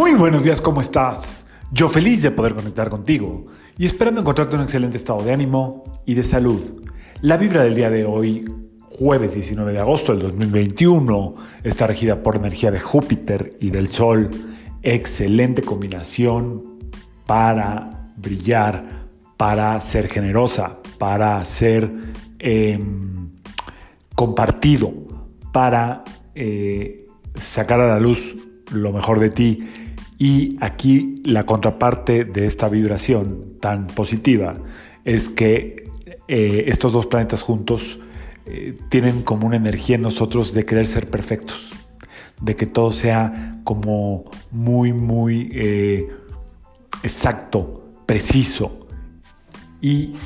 Muy buenos días, ¿cómo estás? Yo feliz de poder conectar contigo y esperando encontrarte en un excelente estado de ánimo y de salud. La vibra del día de hoy, jueves 19 de agosto del 2021, está regida por energía de Júpiter y del Sol. Excelente combinación para brillar, para ser generosa, para ser em, compartido, para eh, sacar a la luz lo mejor de ti. Y aquí la contraparte de esta vibración tan positiva es que eh, estos dos planetas juntos eh, tienen como una energía en nosotros de querer ser perfectos, de que todo sea como muy, muy eh, exacto, preciso. Y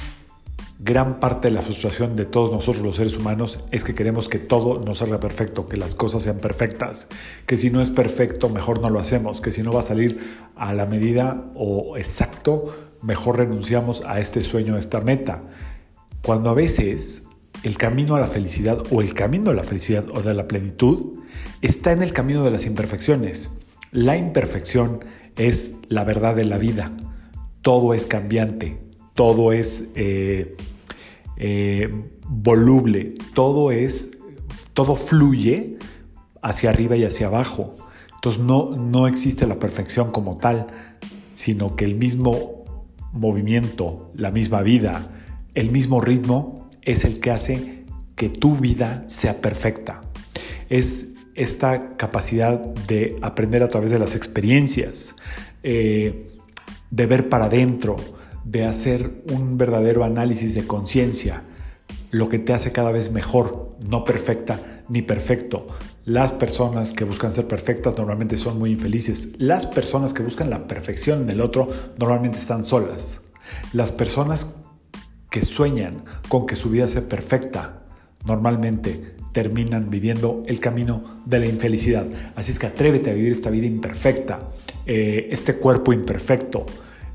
gran parte de la frustración de todos nosotros los seres humanos es que queremos que todo nos salga perfecto, que las cosas sean perfectas, que si no es perfecto mejor no lo hacemos, que si no va a salir a la medida o exacto, mejor renunciamos a este sueño, a esta meta. Cuando a veces el camino a la felicidad o el camino a la felicidad o de la plenitud está en el camino de las imperfecciones. La imperfección es la verdad de la vida. Todo es cambiante, todo es... Eh, eh, voluble, todo es, todo fluye hacia arriba y hacia abajo. Entonces no, no existe la perfección como tal, sino que el mismo movimiento, la misma vida, el mismo ritmo es el que hace que tu vida sea perfecta. Es esta capacidad de aprender a través de las experiencias, eh, de ver para adentro, de hacer un verdadero análisis de conciencia, lo que te hace cada vez mejor, no perfecta ni perfecto. Las personas que buscan ser perfectas normalmente son muy infelices. Las personas que buscan la perfección en el otro normalmente están solas. Las personas que sueñan con que su vida sea perfecta normalmente terminan viviendo el camino de la infelicidad. Así es que atrévete a vivir esta vida imperfecta, eh, este cuerpo imperfecto,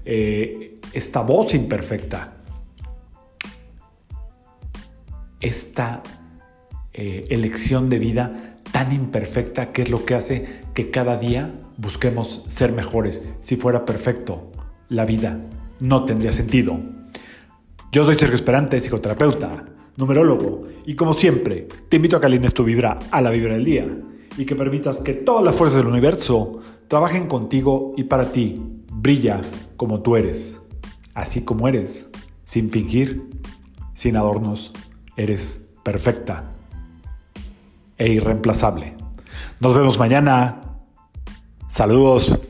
eh, esta voz imperfecta, esta eh, elección de vida tan imperfecta que es lo que hace que cada día busquemos ser mejores. Si fuera perfecto, la vida no tendría sentido. Yo soy Sergio Esperante, psicoterapeuta, numerólogo, y como siempre, te invito a que alines tu vibra a la vibra del día y que permitas que todas las fuerzas del universo trabajen contigo y para ti. Brilla como tú eres, así como eres, sin fingir, sin adornos, eres perfecta e irreemplazable. Nos vemos mañana. Saludos.